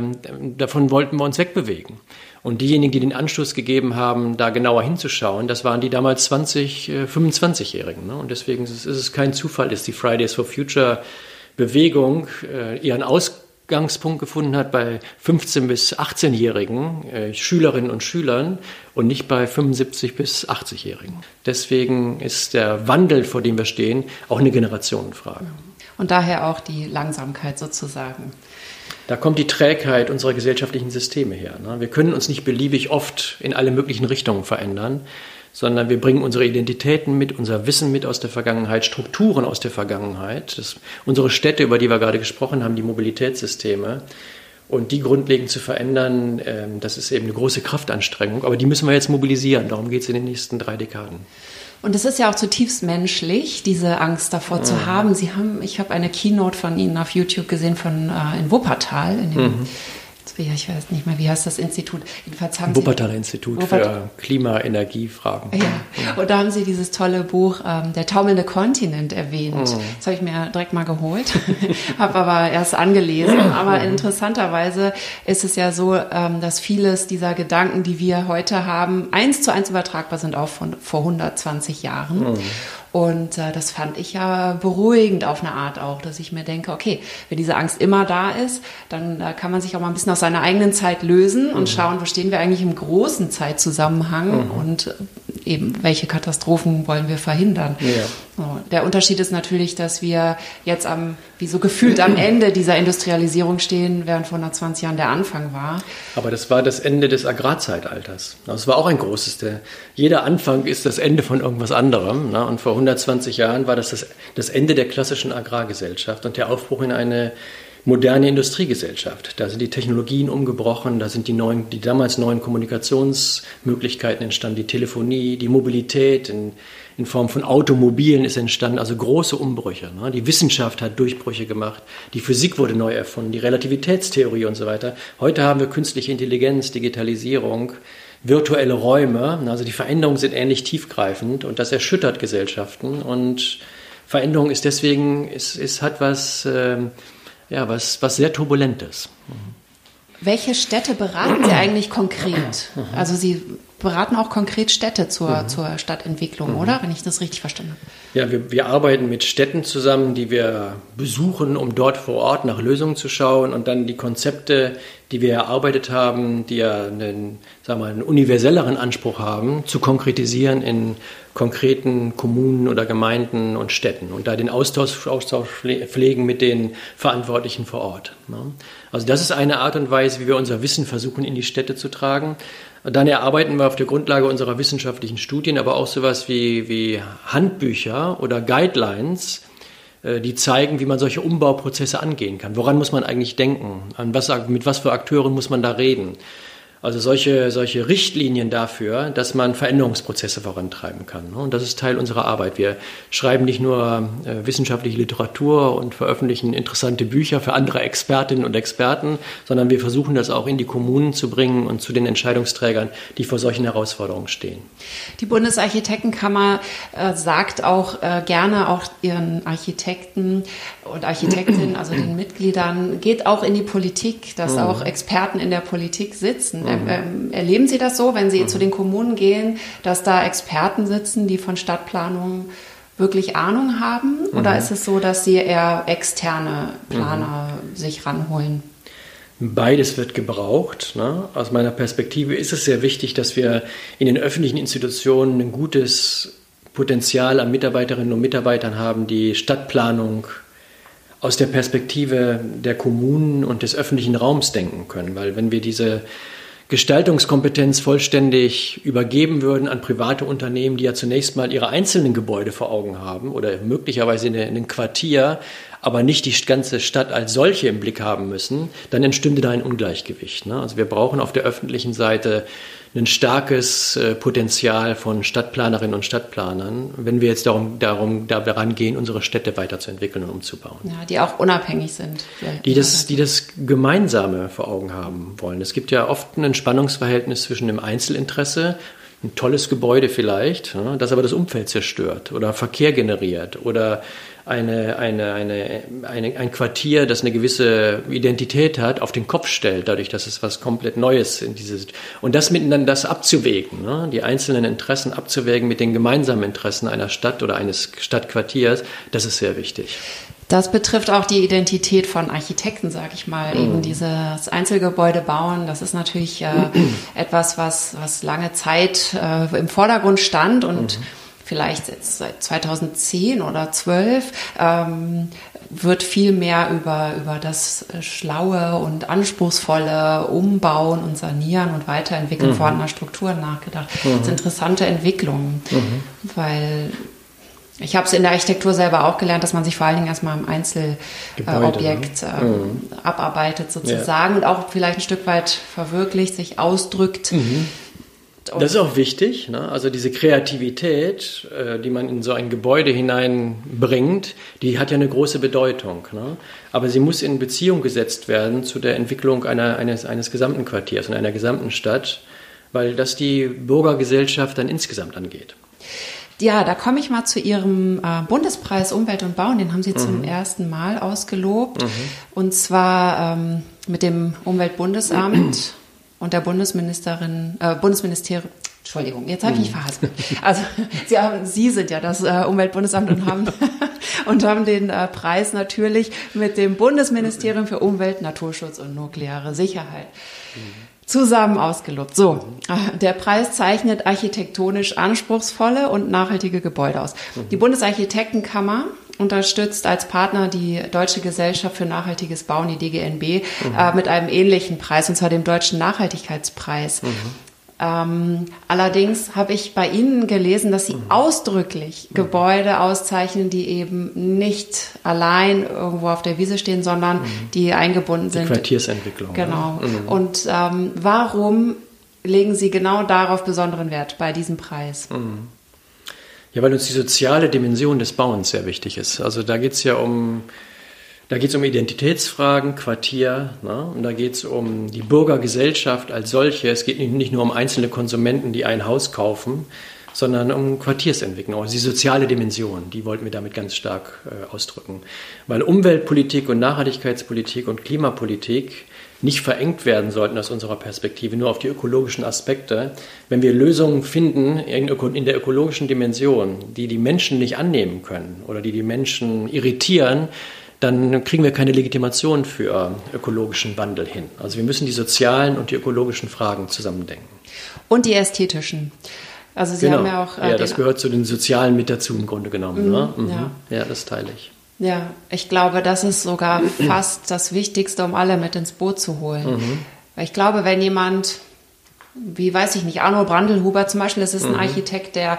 davon wollten wir uns wegbewegen. Und diejenigen, die den Anschluss gegeben haben, da genauer hinzuschauen, das waren die damals 20, äh, 25-Jährigen. Ne? Und deswegen ist es kein Zufall, dass die Fridays for Future Bewegung äh, ihren Aus Ausgangspunkt gefunden hat bei 15- bis 18-jährigen äh, Schülerinnen und Schülern und nicht bei 75- bis 80-jährigen. Deswegen ist der Wandel, vor dem wir stehen, auch eine Generationenfrage. Und daher auch die Langsamkeit sozusagen. Da kommt die Trägheit unserer gesellschaftlichen Systeme her. Ne? Wir können uns nicht beliebig oft in alle möglichen Richtungen verändern sondern wir bringen unsere Identitäten mit, unser Wissen mit aus der Vergangenheit, Strukturen aus der Vergangenheit, das, unsere Städte, über die wir gerade gesprochen haben, die Mobilitätssysteme. Und die grundlegend zu verändern, ähm, das ist eben eine große Kraftanstrengung, aber die müssen wir jetzt mobilisieren. Darum geht es in den nächsten drei Dekaden. Und es ist ja auch zutiefst menschlich, diese Angst davor mhm. zu haben. Sie haben, ich habe eine Keynote von Ihnen auf YouTube gesehen von äh, in Wuppertal, in dem mhm ja, ich weiß nicht mehr, wie heißt das Institut? Jedenfalls haben Wuppertaler Institut Wuppertal. für Klima-Energiefragen. Ja. ja. und da haben Sie dieses tolle Buch ähm, Der taumelnde Kontinent erwähnt. Mhm. Das habe ich mir direkt mal geholt, habe aber erst angelesen. Aber interessanterweise ist es ja so, ähm, dass vieles dieser Gedanken, die wir heute haben, eins zu eins übertragbar sind auch von vor 120 Jahren. Mhm. Und äh, das fand ich ja beruhigend auf eine Art auch, dass ich mir denke, okay, wenn diese Angst immer da ist, dann äh, kann man sich auch mal ein bisschen aus seiner eigenen Zeit lösen und mhm. schauen, wo stehen wir eigentlich im großen Zeitzusammenhang mhm. und äh, eben welche Katastrophen wollen wir verhindern. Ja. So, der Unterschied ist natürlich, dass wir jetzt am, wie so gefühlt am Ende dieser Industrialisierung stehen, während vor 120 Jahren der Anfang war. Aber das war das Ende des Agrarzeitalters. Das war auch ein großes. Der, jeder Anfang ist das Ende von irgendwas anderem. Ne? Und vor 120 Jahren war das, das das Ende der klassischen Agrargesellschaft und der Aufbruch in eine moderne Industriegesellschaft. Da sind die Technologien umgebrochen, da sind die, neuen, die damals neuen Kommunikationsmöglichkeiten entstanden, die Telefonie, die Mobilität in, in Form von Automobilen ist entstanden, also große Umbrüche. Ne? Die Wissenschaft hat Durchbrüche gemacht, die Physik wurde neu erfunden, die Relativitätstheorie und so weiter. Heute haben wir künstliche Intelligenz, Digitalisierung, virtuelle Räume. Also die Veränderungen sind ähnlich tiefgreifend und das erschüttert Gesellschaften und Veränderung ist deswegen, es, es hat was, äh, ja, was, was sehr Turbulentes. Welche Städte beraten Sie eigentlich konkret? Also Sie beraten auch konkret Städte zur, mhm. zur Stadtentwicklung, mhm. oder? Wenn ich das richtig verstanden habe. Ja, wir, wir arbeiten mit Städten zusammen, die wir besuchen, um dort vor Ort nach Lösungen zu schauen und dann die Konzepte, die wir erarbeitet haben, die ja einen, sagen wir, einen universelleren Anspruch haben, zu konkretisieren in konkreten Kommunen oder Gemeinden und Städten und da den Austausch, Austausch pflegen mit den Verantwortlichen vor Ort. Ne? Also das ist eine Art und Weise, wie wir unser Wissen versuchen in die Städte zu tragen. Dann erarbeiten wir auf der Grundlage unserer wissenschaftlichen Studien aber auch sowas wie, wie Handbücher oder Guidelines, äh, die zeigen, wie man solche Umbauprozesse angehen kann. Woran muss man eigentlich denken? An was, mit was für Akteuren muss man da reden? Also solche, solche Richtlinien dafür, dass man Veränderungsprozesse vorantreiben kann. Und das ist Teil unserer Arbeit. Wir schreiben nicht nur äh, wissenschaftliche Literatur und veröffentlichen interessante Bücher für andere Expertinnen und Experten, sondern wir versuchen das auch in die Kommunen zu bringen und zu den Entscheidungsträgern, die vor solchen Herausforderungen stehen. Die Bundesarchitektenkammer äh, sagt auch äh, gerne auch ihren Architekten und Architektinnen, also den Mitgliedern, geht auch in die Politik, dass mhm. auch Experten in der Politik sitzen. Mhm. Ähm, ähm, erleben Sie das so, wenn Sie mhm. zu den Kommunen gehen, dass da Experten sitzen, die von Stadtplanung wirklich Ahnung haben? Oder mhm. ist es so, dass Sie eher externe Planer mhm. sich ranholen? Beides wird gebraucht. Ne? Aus meiner Perspektive ist es sehr wichtig, dass wir in den öffentlichen Institutionen ein gutes Potenzial an Mitarbeiterinnen und Mitarbeitern haben, die Stadtplanung aus der Perspektive der Kommunen und des öffentlichen Raums denken können. Weil wenn wir diese Gestaltungskompetenz vollständig übergeben würden an private Unternehmen, die ja zunächst mal ihre einzelnen Gebäude vor Augen haben oder möglicherweise in einem Quartier, aber nicht die ganze Stadt als solche im Blick haben müssen, dann entstünde da ein Ungleichgewicht. Ne? Also wir brauchen auf der öffentlichen Seite ein starkes äh, Potenzial von Stadtplanerinnen und Stadtplanern, wenn wir jetzt darum, darum daran gehen, unsere Städte weiterzuentwickeln und umzubauen. Ja, die auch unabhängig sind. Die das, die das Gemeinsame vor Augen haben wollen. Es gibt ja oft ein Spannungsverhältnis zwischen dem Einzelinteresse ein tolles Gebäude vielleicht, das aber das Umfeld zerstört oder Verkehr generiert oder eine, eine, eine, eine, ein Quartier, das eine gewisse Identität hat, auf den Kopf stellt, dadurch, dass es was komplett Neues in dieses und das miteinander das abzuwägen, ne? die einzelnen Interessen abzuwägen mit den gemeinsamen Interessen einer Stadt oder eines Stadtquartiers, das ist sehr wichtig. Das betrifft auch die Identität von Architekten, sage ich mal. Mhm. Eben dieses Einzelgebäude bauen, das ist natürlich äh, etwas, was, was lange Zeit äh, im Vordergrund stand und mhm vielleicht seit 2010 oder 12 ähm, wird viel mehr über, über das schlaue und anspruchsvolle Umbauen und Sanieren und Weiterentwickeln mhm. vorhandener Strukturen nachgedacht. Mhm. Das sind interessante Entwicklungen, mhm. weil ich habe es in der Architektur selber auch gelernt, dass man sich vor allen Dingen erstmal im Einzelobjekt äh, ne? ähm, abarbeitet sozusagen ja. und auch vielleicht ein Stück weit verwirklicht, sich ausdrückt. Mhm Und das ist auch wichtig. Ne? Also diese Kreativität, äh, die man in so ein Gebäude hineinbringt, die hat ja eine große Bedeutung. Ne? Aber sie muss in Beziehung gesetzt werden zu der Entwicklung einer, eines, eines gesamten Quartiers und einer gesamten Stadt, weil das die Bürgergesellschaft dann insgesamt angeht. Ja, da komme ich mal zu Ihrem äh, Bundespreis Umwelt und Bauen. Den haben Sie mhm. zum ersten Mal ausgelobt. Mhm. Und zwar ähm, mit dem Umweltbundesamt und der Bundesministerin, äh, Bundesministerium. Entschuldigung, jetzt habe ich mich mhm. verhaspelt. Also Sie, haben, Sie sind ja das äh, Umweltbundesamt und haben, und haben den äh, Preis natürlich mit dem Bundesministerium für Umwelt, Naturschutz und nukleare Sicherheit. Mhm zusammen ausgelobt. So, äh, der Preis zeichnet architektonisch anspruchsvolle und nachhaltige Gebäude aus. Mhm. Die Bundesarchitektenkammer unterstützt als Partner die Deutsche Gesellschaft für nachhaltiges Bauen, die DGNB, mhm. äh, mit einem ähnlichen Preis, und zwar dem Deutschen Nachhaltigkeitspreis. Mhm. Ähm, allerdings habe ich bei Ihnen gelesen, dass Sie mhm. ausdrücklich mhm. Gebäude auszeichnen, die eben nicht allein irgendwo auf der Wiese stehen, sondern mhm. die eingebunden sind. Die Quartiersentwicklung. Genau. Ja. Mhm. Und ähm, warum legen Sie genau darauf besonderen Wert bei diesem Preis? Ja, weil uns die soziale Dimension des Bauens sehr wichtig ist. Also da geht es ja um da geht um Identitätsfragen, Quartier, ne? und da geht es um die Bürgergesellschaft als solche. Es geht nicht nur um einzelne Konsumenten, die ein Haus kaufen, sondern um Quartiersentwicklung, also die soziale Dimension, die wollten wir damit ganz stark äh, ausdrücken. Weil Umweltpolitik und Nachhaltigkeitspolitik und Klimapolitik nicht verengt werden sollten aus unserer Perspektive nur auf die ökologischen Aspekte. Wenn wir Lösungen finden in der ökologischen Dimension, die die Menschen nicht annehmen können oder die die Menschen irritieren, dann kriegen wir keine Legitimation für ökologischen Wandel hin. Also wir müssen die sozialen und die ökologischen Fragen zusammendenken. Und die ästhetischen. Also Sie genau. haben ja auch. Äh, ja, das gehört zu den sozialen mit dazu im Grunde genommen. Mhm, ne? mhm. Ja. ja, das teile ich. Ja, ich glaube, das ist sogar fast das Wichtigste, um alle mit ins Boot zu holen. Mhm. Weil ich glaube, wenn jemand, wie weiß ich nicht, Arno Brandelhuber zum Beispiel, das ist ein mhm. Architekt, der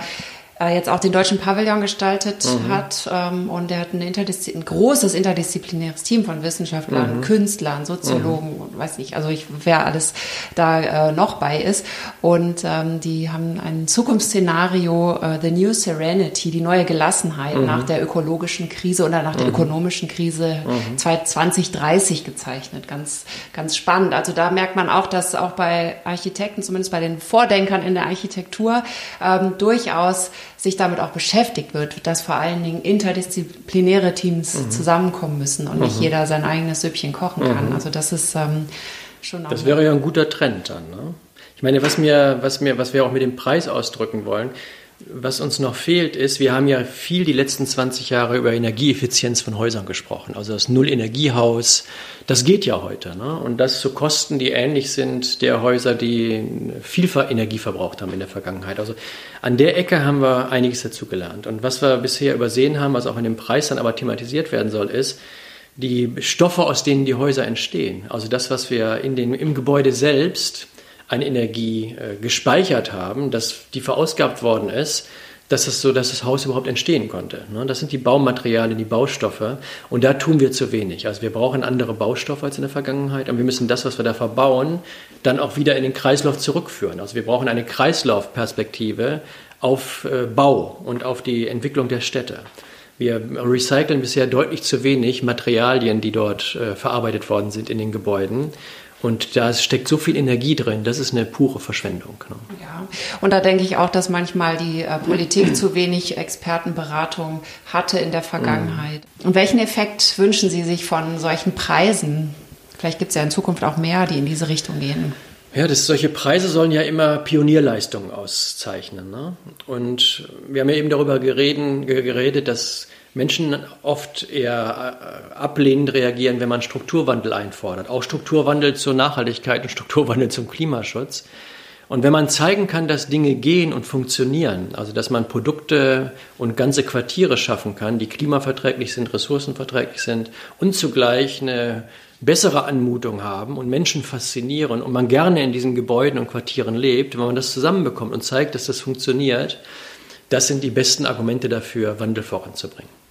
äh, jetzt auch den deutschen Pavillon gestaltet mhm. hat. Ähm, und er hat ein, Interdiszi ein großes interdisziplinäres Team von Wissenschaftlern, mhm. Künstlern, Soziologen mhm. und weiß nicht, also ich, wer alles da äh, noch bei ist. Und ähm, die haben ein Zukunftsszenario, äh, The New Serenity, die neue Gelassenheit mhm. nach der ökologischen Krise oder nach der mhm. ökonomischen Krise mhm. 2030 gezeichnet. Ganz, ganz spannend. Also da merkt man auch, dass auch bei Architekten, zumindest bei den Vordenkern in der Architektur, ähm, durchaus sich damit auch beschäftigt wird, dass vor allen Dingen interdisziplinäre Teams mhm. zusammenkommen müssen und mhm. nicht jeder sein eigenes Süppchen kochen kann. Mhm. Also das ist ähm, schon. Das wäre ja ein guter Trend dann. Ne? Ich meine, was mir, was mir, was wir auch mit dem Preis ausdrücken wollen, was uns noch fehlt, ist, wir haben ja viel die letzten 20 Jahre über Energieeffizienz von Häusern gesprochen. Also das Null-Energiehaus, das geht ja heute. Ne? Und das zu Kosten, die ähnlich sind der Häuser, die viel Energie verbraucht haben in der Vergangenheit. Also an der Ecke haben wir einiges dazu gelernt. Und was wir bisher übersehen haben, was auch in dem Preis dann aber thematisiert werden soll, ist, die Stoffe, aus denen die Häuser entstehen. Also das, was wir in den, im Gebäude selbst an Energie äh, gespeichert haben, dass die verausgabt worden ist, dass es so, dass das Haus überhaupt entstehen konnte. Ne? Das sind die Baumaterialien, die Baustoffe. Und da tun wir zu wenig. Also wir brauchen andere Baustoffe als in der Vergangenheit. Und wir müssen das, was wir da verbauen, dann auch wieder in den Kreislauf zurückführen. Also wir brauchen eine Kreislaufperspektive auf äh, Bau und auf die Entwicklung der Städte. Wir recyceln bisher deutlich zu wenig Materialien, die dort äh, verarbeitet worden sind in den Gebäuden. Und da steckt so viel Energie drin, das ist eine pure Verschwendung. Ne? Ja, und da denke ich auch, dass manchmal die äh, Politik zu wenig Expertenberatung hatte in der Vergangenheit. Mhm. Und welchen Effekt wünschen Sie sich von solchen Preisen? Vielleicht gibt es ja in Zukunft auch mehr, die in diese Richtung gehen. Ja, das, solche Preise sollen ja immer Pionierleistungen auszeichnen. Ne? Und wir haben ja eben darüber gereden, geredet, dass Menschen oft eher äh, ablehnend reagieren, wenn man Strukturwandel einfordert. Auch Strukturwandel zur Nachhaltigkeit und Strukturwandel zum Klimaschutz. Und wenn man zeigen kann, dass Dinge gehen und funktionieren, also dass man Produkte und ganze Quartiere schaffen kann, die klimaverträglich sind, ressourcenverträglich sind und zugleich eine bessere Anmutung haben und Menschen faszinieren und man gerne in diesen Gebäuden und Quartieren lebt, wenn man das zusammenbekommt und zeigt, dass das funktioniert, das sind die besten Argumente dafür, Wandel voranzubringen.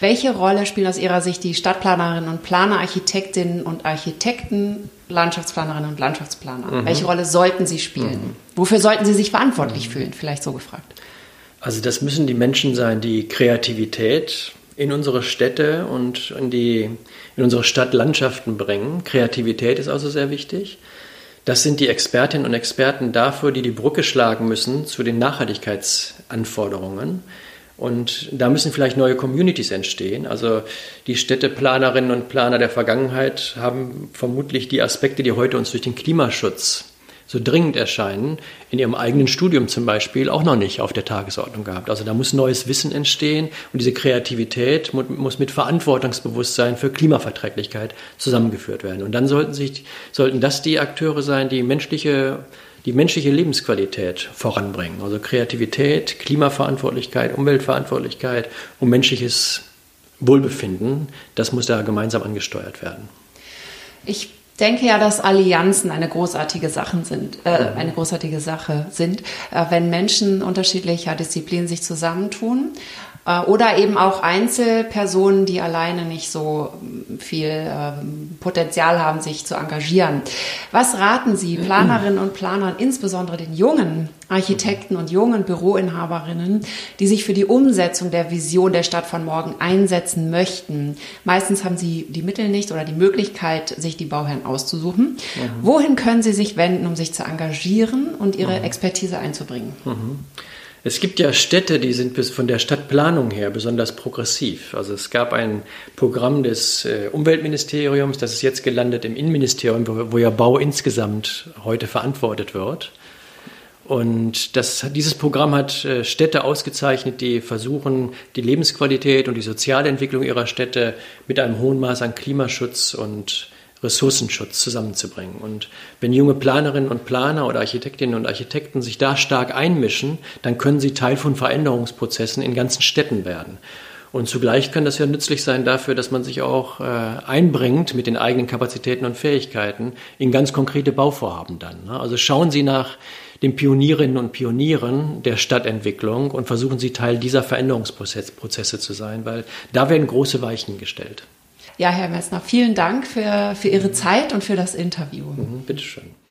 Welche Rolle spielen aus Ihrer Sicht die Stadtplanerinnen und Planer, Architektinnen und Architekten, Landschaftsplanerinnen und Landschaftsplaner? Mhm. Welche Rolle sollten sie spielen? Mhm. Wofür sollten sie sich verantwortlich mhm. fühlen? Vielleicht so gefragt. Also das müssen die Menschen sein, die Kreativität in unsere Städte und in, die, in unsere Stadtlandschaften bringen. Kreativität ist also sehr wichtig. Das sind die Expertinnen und Experten dafür, die die Brücke schlagen müssen zu den Nachhaltigkeitsanforderungen. Und da müssen vielleicht neue Communities entstehen. Also die Städteplanerinnen und Planer der Vergangenheit haben vermutlich die Aspekte, die heute uns durch den Klimaschutz so dringend erscheinen, in ihrem eigenen Studium zum Beispiel auch noch nicht auf der Tagesordnung gehabt. Also da muss neues Wissen entstehen und diese Kreativität muss mit Verantwortungsbewusstsein für Klimaverträglichkeit zusammengeführt werden. Und dann sollten, sich, sollten das die Akteure sein, die menschliche die menschliche Lebensqualität voranbringen. Also Kreativität, Klimaverantwortlichkeit, Umweltverantwortlichkeit und menschliches Wohlbefinden, das muss da gemeinsam angesteuert werden. Ich denke ja, dass Allianzen eine großartige Sachen sind, äh, mhm. eine großartige Sache sind, äh, wenn Menschen unterschiedlicher Disziplinen sich zusammentun oder eben auch Einzelpersonen, die alleine nicht so ähm, viel äh, Potenzial haben, sich zu engagieren. Was raten Sie Planerinnen und Planern, insbesondere den jungen Architekten und jungen Büroinhaberinnen, die sich für die Umsetzung der Vision der Stadt von morgen einsetzen möchten? Meistens haben sie die Mittel nicht oder die Möglichkeit, sich die Bauherren auszusuchen. Mhm. Wohin können sie sich wenden, um sich zu engagieren und ihre mhm. Expertise einzubringen? Mhm. Es gibt ja Städte, die sind bis von der Stadtplanung her besonders progressiv. Also es gab ein Programm des äh, Umweltministeriums, das ist jetzt gelandet im Innenministerium, wo, ja Bau insgesamt heute verantwortet wird. Und das, dieses Programm hat äh, Städte ausgezeichnet, die versuchen, die Lebensqualität und die soziale Entwicklung ihrer Städte mit einem hohen Maß an Klimaschutz und Ressourcenschutz zusammenzubringen. Und wenn junge Planerinnen und Planer oder Architektinnen und Architekten sich da stark einmischen, dann können sie Teil von Veränderungsprozessen in ganzen Städten werden. Und zugleich kann das ja nützlich sein dafür, dass man sich auch äh, einbringt mit den eigenen Kapazitäten und Fähigkeiten in ganz konkrete Bauvorhaben dann. Ne? Also schauen Sie nach den Pionierinnen und Pionieren der Stadtentwicklung und versuchen Sie Teil dieser Veränderungsprozesse zu sein, weil da werden große Weichen gestellt. Ja, Herr Messner, vielen Dank für, für Ihre Zeit und für das Interview. Mhm, bitteschön.